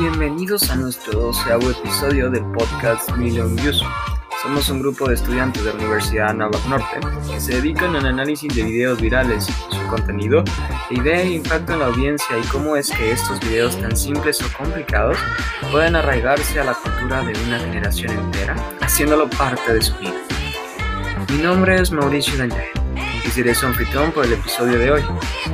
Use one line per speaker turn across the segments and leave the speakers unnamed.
Bienvenidos a nuestro doceavo episodio del podcast Million Views. Somos un grupo de estudiantes de la Universidad Navarro Norte que se dedican al análisis de videos virales, su contenido, idea e impacto en la audiencia y cómo es que estos videos tan simples o complicados pueden arraigarse a la cultura de una generación entera, haciéndolo parte de su vida. Mi nombre es Mauricio Daniel y seré su anfitrión por el episodio de hoy,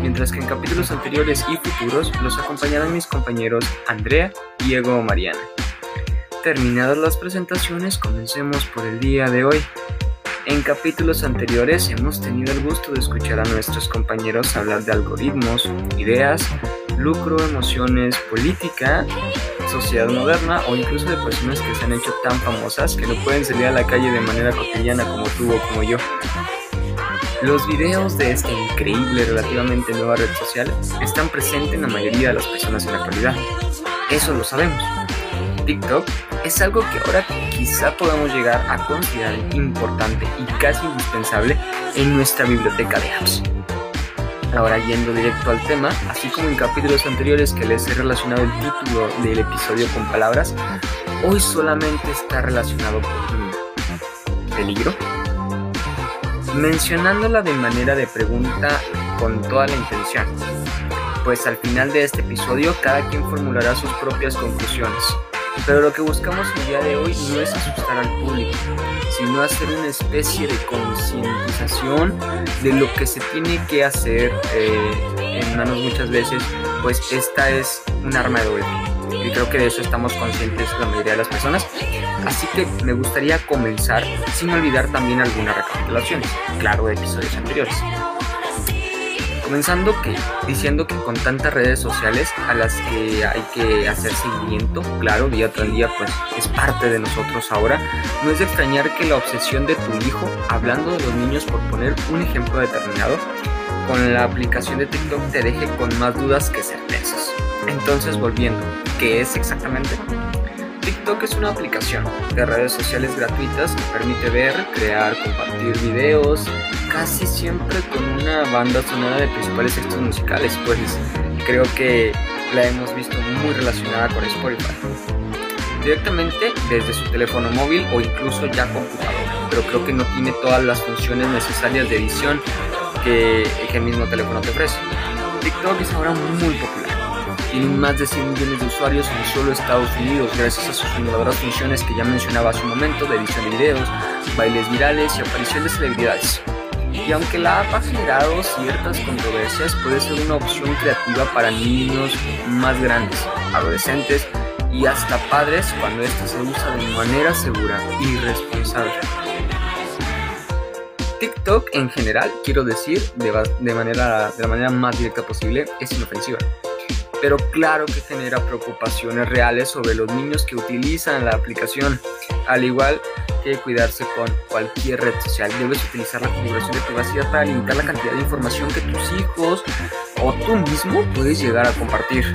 mientras que en capítulos anteriores y futuros los acompañarán mis compañeros Andrea, Diego o Mariana. Terminadas las presentaciones, comencemos por el día de hoy. En capítulos anteriores hemos tenido el gusto de escuchar a nuestros compañeros hablar de algoritmos, ideas, lucro, emociones, política, sociedad moderna o incluso de personas que se han hecho tan famosas que no pueden salir a la calle de manera cotidiana como tú o como yo. Los videos de esta increíble relativamente nueva red social están presentes en la mayoría de las personas en la actualidad. Eso lo sabemos. TikTok es algo que ahora quizá podamos llegar a considerar importante y casi indispensable en nuestra biblioteca de apps. Ahora yendo directo al tema, así como en capítulos anteriores que les he relacionado el título del episodio con palabras, hoy solamente está relacionado con peligro, mencionándola de manera de pregunta con toda la intención, pues al final de este episodio cada quien formulará sus propias conclusiones. Pero lo que buscamos el día de hoy no es asustar al público, sino hacer una especie de concientización de lo que se tiene que hacer eh, en manos muchas veces, pues esta es un arma de doble y creo que de eso estamos conscientes la mayoría de las personas. Así que me gustaría comenzar sin olvidar también algunas recapitulaciones, claro, de episodios anteriores. Comenzando que, diciendo que con tantas redes sociales a las que hay que hacer seguimiento, claro, día tras día, pues es parte de nosotros ahora, no es de extrañar que la obsesión de tu hijo, hablando de los niños por poner un ejemplo determinado, con la aplicación de TikTok te deje con más dudas que certezas. Entonces, volviendo, ¿qué es exactamente? TikTok es una aplicación de redes sociales gratuitas que permite ver, crear, compartir videos, casi siempre con una banda sonora de principales textos musicales, pues creo que la hemos visto muy relacionada con Spotify. Directamente desde su teléfono móvil o incluso ya computador, pero creo que no tiene todas las funciones necesarias de edición que el mismo teléfono te ofrece. TikTok es ahora muy popular tiene más de 100 millones de usuarios en solo Estados Unidos gracias a sus innovadoras funciones que ya mencionaba hace un momento de edición de videos, bailes virales y aparición de celebridades. Y aunque la app ha generado ciertas controversias, puede ser una opción creativa para niños más grandes, adolescentes y hasta padres cuando ésta se usa de manera segura y responsable. TikTok en general, quiero decir, de, manera, de la manera más directa posible, es inofensiva pero claro que genera preocupaciones reales sobre los niños que utilizan la aplicación, al igual que cuidarse con cualquier red social. Debes utilizar la configuración de privacidad para limitar la cantidad de información que tus hijos o tú mismo puedes llegar a compartir.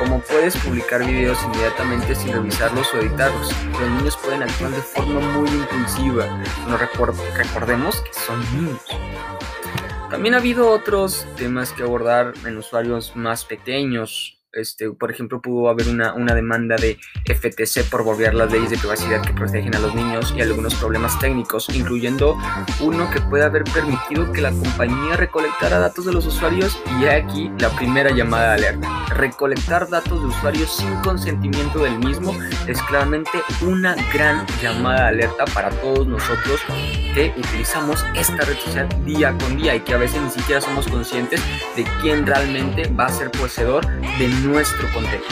Como puedes publicar videos inmediatamente sin revisarlos o editarlos, los niños pueden actuar de forma muy impulsiva. No recordemos que son niños. También ha habido otros temas que abordar en usuarios más pequeños, este, por ejemplo, pudo haber una, una, demanda de FTC por volver las leyes de privacidad que protegen a los niños y algunos problemas técnicos, incluyendo uno que puede haber permitido que la compañía recolectara datos de los usuarios y aquí la primera llamada de alerta. Recolectar datos de usuarios sin consentimiento del mismo es claramente una gran llamada de alerta para todos nosotros utilizamos esta red social día con día y que a veces ni siquiera somos conscientes de quién realmente va a ser poseedor de nuestro contenido.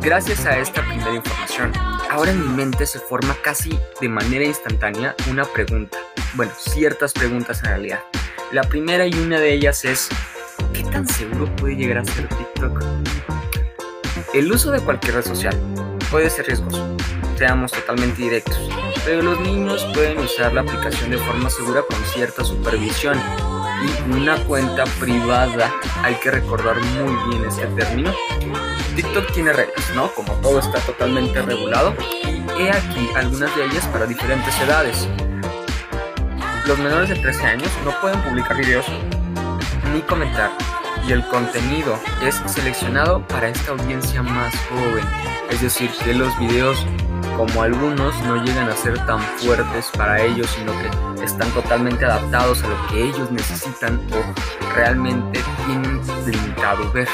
Gracias a esta primera información, ahora en mi mente se forma casi de manera instantánea una pregunta. Bueno, ciertas preguntas en realidad. La primera y una de ellas es, ¿qué tan seguro puede llegar a ser TikTok? El uso de cualquier red social puede ser riesgoso, seamos totalmente directos, pero los niños pueden usar la aplicación de forma segura con cierta supervisión y una cuenta privada. Hay que recordar muy bien este término. TikTok tiene reglas, ¿no? Como todo está totalmente regulado. He aquí algunas de ellas para diferentes edades. Los menores de 13 años no pueden publicar videos, ni comentar, y el contenido es seleccionado para esta audiencia más joven. Es decir, que los videos como algunos no llegan a ser tan fuertes para ellos, sino que están totalmente adaptados a lo que ellos necesitan o realmente tienen limitado ver.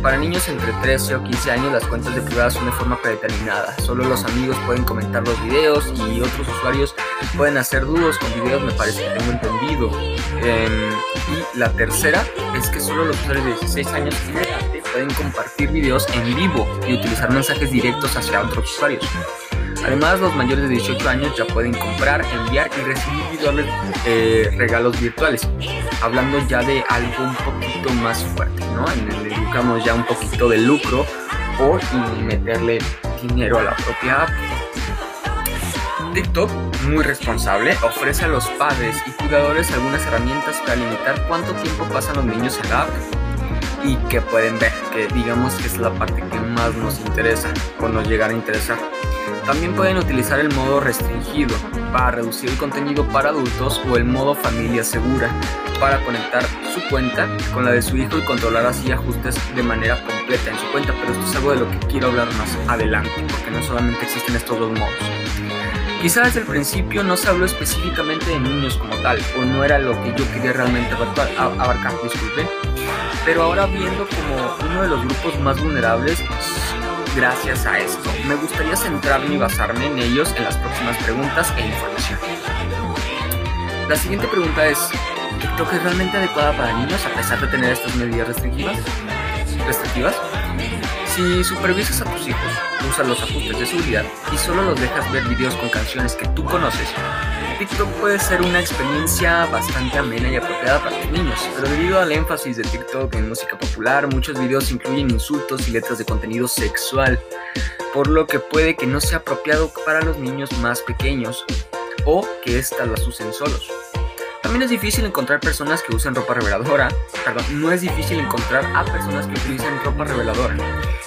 Para niños entre 13 o 15 años las cuentas de privadas son de forma predeterminada. Solo los amigos pueden comentar los videos y otros usuarios pueden hacer dúos con videos, me parece que tengo entendido. Em, y la tercera es que solo los usuarios de 16 años en adelante pueden compartir videos en vivo y utilizar mensajes directos hacia otros usuarios. Además, los mayores de 18 años ya pueden comprar, enviar y recibir eh, regalos virtuales. Hablando ya de algo un poquito más fuerte, ¿no? En el buscamos ya un poquito de lucro o meterle dinero a la propia app. TikTok, muy responsable, ofrece a los padres y cuidadores algunas herramientas para limitar cuánto tiempo pasan los niños en la app y que pueden ver, que digamos que es la parte que más nos interesa o nos llegar a interesar. También pueden utilizar el modo restringido para reducir el contenido para adultos o el modo familia segura para conectar su cuenta con la de su hijo y controlar así ajustes de manera completa en su cuenta, pero esto es algo de lo que quiero hablar más adelante, porque no solamente existen estos dos modos. Quizás desde el principio no se habló específicamente de niños como tal, o no era lo que yo quería realmente abarcar, disculpen, pero ahora viendo como uno de los grupos más vulnerables, gracias a esto. Me gustaría centrarme y basarme en ellos en las próximas preguntas e información. La siguiente pregunta es, ¿TikTok es realmente adecuada para niños a pesar de tener estas medidas restrictivas? Si supervisas a tus hijos, usas los ajustes de seguridad y solo los dejas ver videos con canciones que tú conoces, TikTok puede ser una experiencia bastante amena y apropiada para los niños, pero debido al énfasis de TikTok en música popular, muchos videos incluyen insultos y letras de contenido sexual, por lo que puede que no sea apropiado para los niños más pequeños o que éstas las usen solos. También es difícil encontrar personas que usen ropa reveladora, perdón, no es difícil encontrar a personas que utilizan ropa reveladora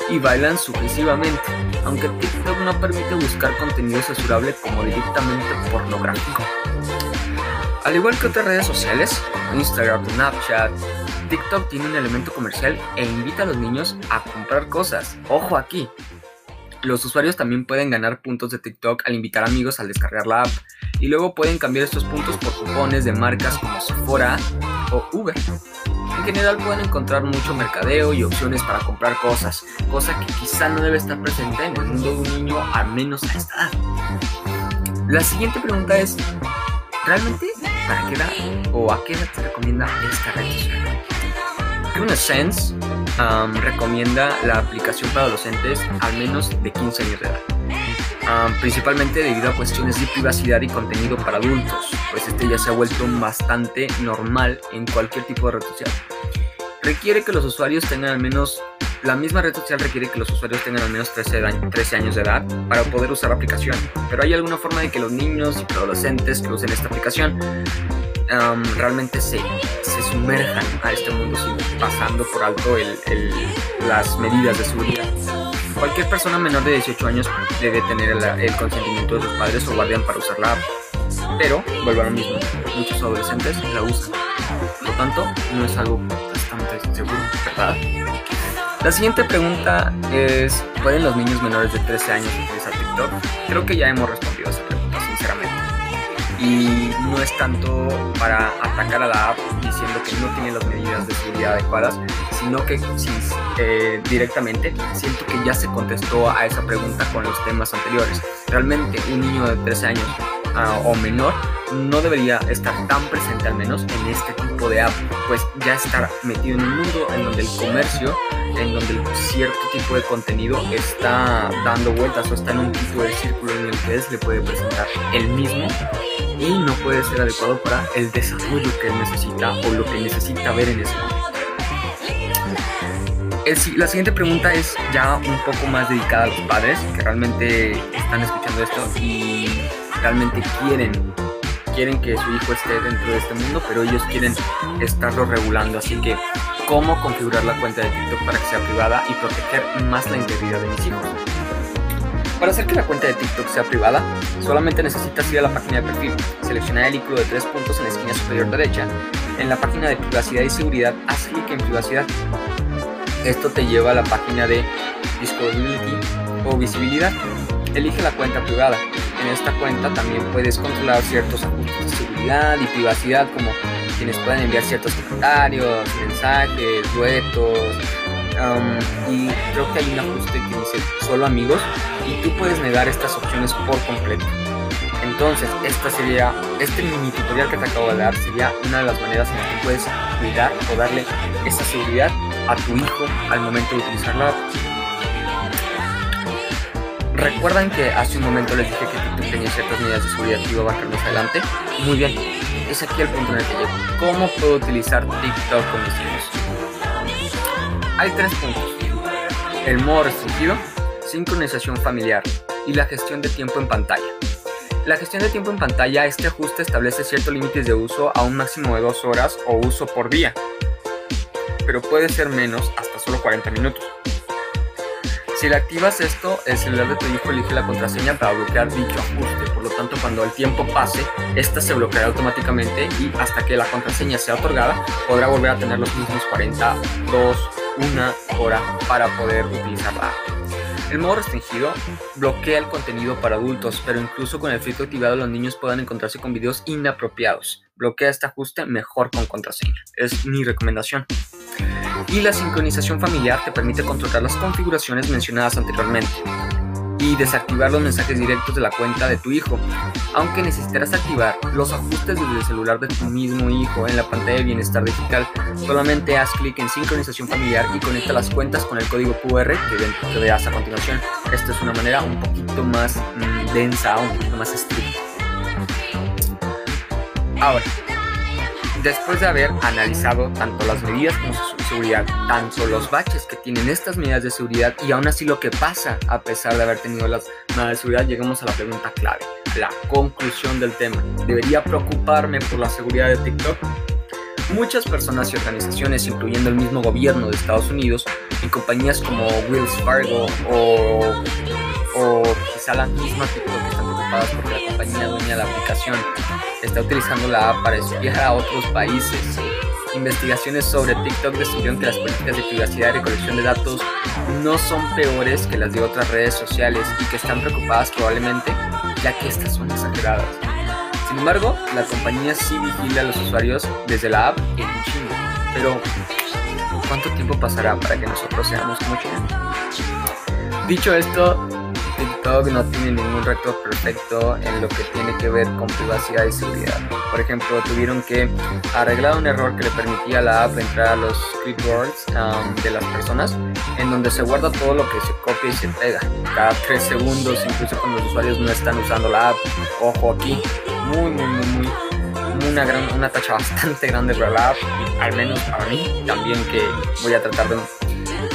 y bailan sucesivamente, aunque TikTok no permite buscar contenido censurable como directamente pornográfico. Al igual que otras redes sociales, como Instagram, Snapchat, TikTok tiene un elemento comercial e invita a los niños a comprar cosas. Ojo aquí. Los usuarios también pueden ganar puntos de TikTok al invitar amigos al descargar la app y luego pueden cambiar estos puntos por cupones de marcas como Sephora o Uber. En general pueden encontrar mucho mercadeo y opciones para comprar cosas, cosa que quizá no debe estar presente en el mundo de un niño al menos a esta edad. La siguiente pregunta es, ¿realmente para qué edad o a qué edad se recomienda esta red social? Sense um, recomienda la aplicación para adolescentes al menos de 15 años de edad. principalmente debido a cuestiones de privacidad y contenido para adultos, pues este ya se ha vuelto bastante normal en cualquier tipo de red social. Requiere que los usuarios tengan al menos, la misma red social requiere que los usuarios tengan al menos 13, años de edad para poder usar la aplicación, pero hay alguna forma de que los niños y adolescentes que usen esta aplicación realmente se, se, sumerjan a este mundo sin pasando por alto las medidas de seguridad. Cualquier persona menor de 18 años debe tener el, consentimiento de sus padres o guardián para usar la app. Pero, vuelvo a lo mismo, muchos adolescentes la usan. Por lo tanto, no es algo bastante seguro, ¿verdad? La siguiente pregunta es, ¿pueden los niños menores de 13 años utilizar TikTok? Creo que ya hemos respondido a esa pregunta, sinceramente y no es tanto para atacar a la app diciendo que no tiene las medidas de seguridad adecuadas, sino que eh, directamente siento que ya se contestó a esa pregunta con los temas anteriores. Realmente un niño de 13 años o menor no debería estar tan presente al menos en este tipo de app, pues ya estar metido en un mundo en donde el comercio, en donde cierto tipo de contenido está dando vueltas o está en un tipo de círculo en el que se le puede presentar el mismo y no puede ser adecuado para el desarrollo que él necesita o lo que necesita ver en ese momento. la siguiente pregunta es ya un poco más dedicada a los padres que realmente están escuchando esto y realmente quieren quieren que su hijo esté dentro de este mundo, pero ellos quieren estarlo regulando. Así que, ¿cómo configurar la cuenta de TikTok para que sea privada y proteger más la integridad de mis hijos? Para hacer que la cuenta de TikTok sea privada, solamente necesitas ir a la página de perfil, seleccionar el icono de tres puntos en la esquina superior derecha En la página de privacidad y seguridad, haz clic en privacidad. Esto te lleva a la página de Discoverability o visibilidad. Elige la cuenta privada. Esta cuenta también puedes controlar ciertos ajustes de seguridad y privacidad como quienes pueden enviar ciertos comentarios, mensajes, duetos. Um, y creo que hay un ajuste que dice solo amigos y tú puedes negar estas opciones por completo. Entonces, esta sería, este mini tutorial que te acabo de dar sería una de las maneras en las que puedes cuidar o darle esa seguridad a tu hijo al momento de utilizarla. ¿Recuerdan que hace un momento les dije que TikTok tenía ciertas medidas de seguridad que iba a bajar más adelante? Muy bien, es aquí el punto en el que llego. ¿Cómo puedo utilizar TikTok con mis hijos? Hay tres puntos. El modo restringido, sincronización familiar y la gestión de tiempo en pantalla. La gestión de tiempo en pantalla, este ajuste establece ciertos límites de uso a un máximo de 2 horas o uso por día, pero puede ser menos hasta solo 40 minutos. Si le activas esto, el celular de tu hijo elige la contraseña para bloquear dicho ajuste, por lo tanto cuando el tiempo pase, esta se bloqueará automáticamente y hasta que la contraseña sea otorgada, podrá volver a tener los mismos 42, una hora para poder utilizarla. El modo restringido bloquea el contenido para adultos, pero incluso con el filtro activado los niños pueden encontrarse con videos inapropiados. Bloquea este ajuste mejor con contraseña. Es mi recomendación y la sincronización familiar te permite controlar las configuraciones mencionadas anteriormente y desactivar los mensajes directos de la cuenta de tu hijo. Aunque necesitarás activar los ajustes desde el celular de tu mismo hijo en la pantalla de bienestar digital, solamente haz clic en sincronización familiar y conecta las cuentas con el código QR que, te veas a continuación. Esta es una manera un poquito más mm, densa, un poquito más estricta. Ahora, después de haber analizado tanto las medidas como su seguridad, tanto los baches que tienen estas medidas de seguridad y aún así lo que pasa a pesar de haber tenido las medidas de seguridad, llegamos a la pregunta clave, la conclusión del tema. ¿Debería preocuparme por la seguridad de TikTok? Muchas personas y organizaciones, incluyendo el mismo gobierno de Estados Unidos, y compañías como Wells Fargo o, o quizá la misma TikTok, están preocupadas porque la compañía dueña de la aplicación está utilizando la app para espiar a otros países. Investigaciones sobre TikTok descubrieron que las políticas de privacidad y recolección de datos no son peores que las de otras redes sociales y que están preocupadas probablemente ya que estas son exageradas. Sin embargo, la compañía sí vigila a los usuarios desde la app en chingo. Pero, ¿cuánto tiempo pasará para que nosotros seamos como China? Dicho esto, TikTok no tiene ningún reto perfecto en lo que tiene que ver con privacidad y seguridad. Por ejemplo, tuvieron que arreglar un error que le permitía a la app entrar a los scriptboards um, de las personas, en donde se guarda todo lo que se copia y se pega. Cada 3 segundos, incluso cuando los usuarios no están usando la app. Ojo aquí, muy, muy, muy, muy una, gran, una tacha bastante grande para la app, al menos para mí, también que voy a tratar de,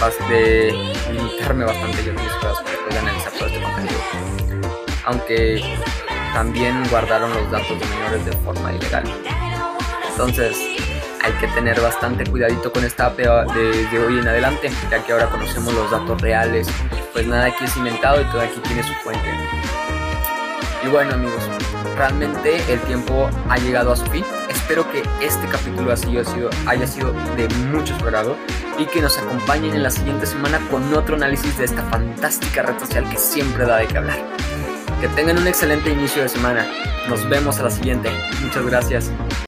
de limitarme bastante yo mis cosas para analizar todo este contenido. Aunque también guardaron los datos de menores de forma ilegal. Entonces hay que tener bastante cuidadito con esta app de, hoy en adelante, ya que ahora conocemos los datos reales, pues nada aquí es inventado y todo aquí tiene su fuente. Y bueno amigos, realmente el tiempo ha llegado a su fin. Espero que este capítulo haya sido, de mucho agrado y que nos acompañen en la siguiente semana con otro análisis de esta fantástica red social que siempre da de qué hablar. Que tengan un excelente inicio de semana. Nos vemos a la siguiente. Muchas gracias.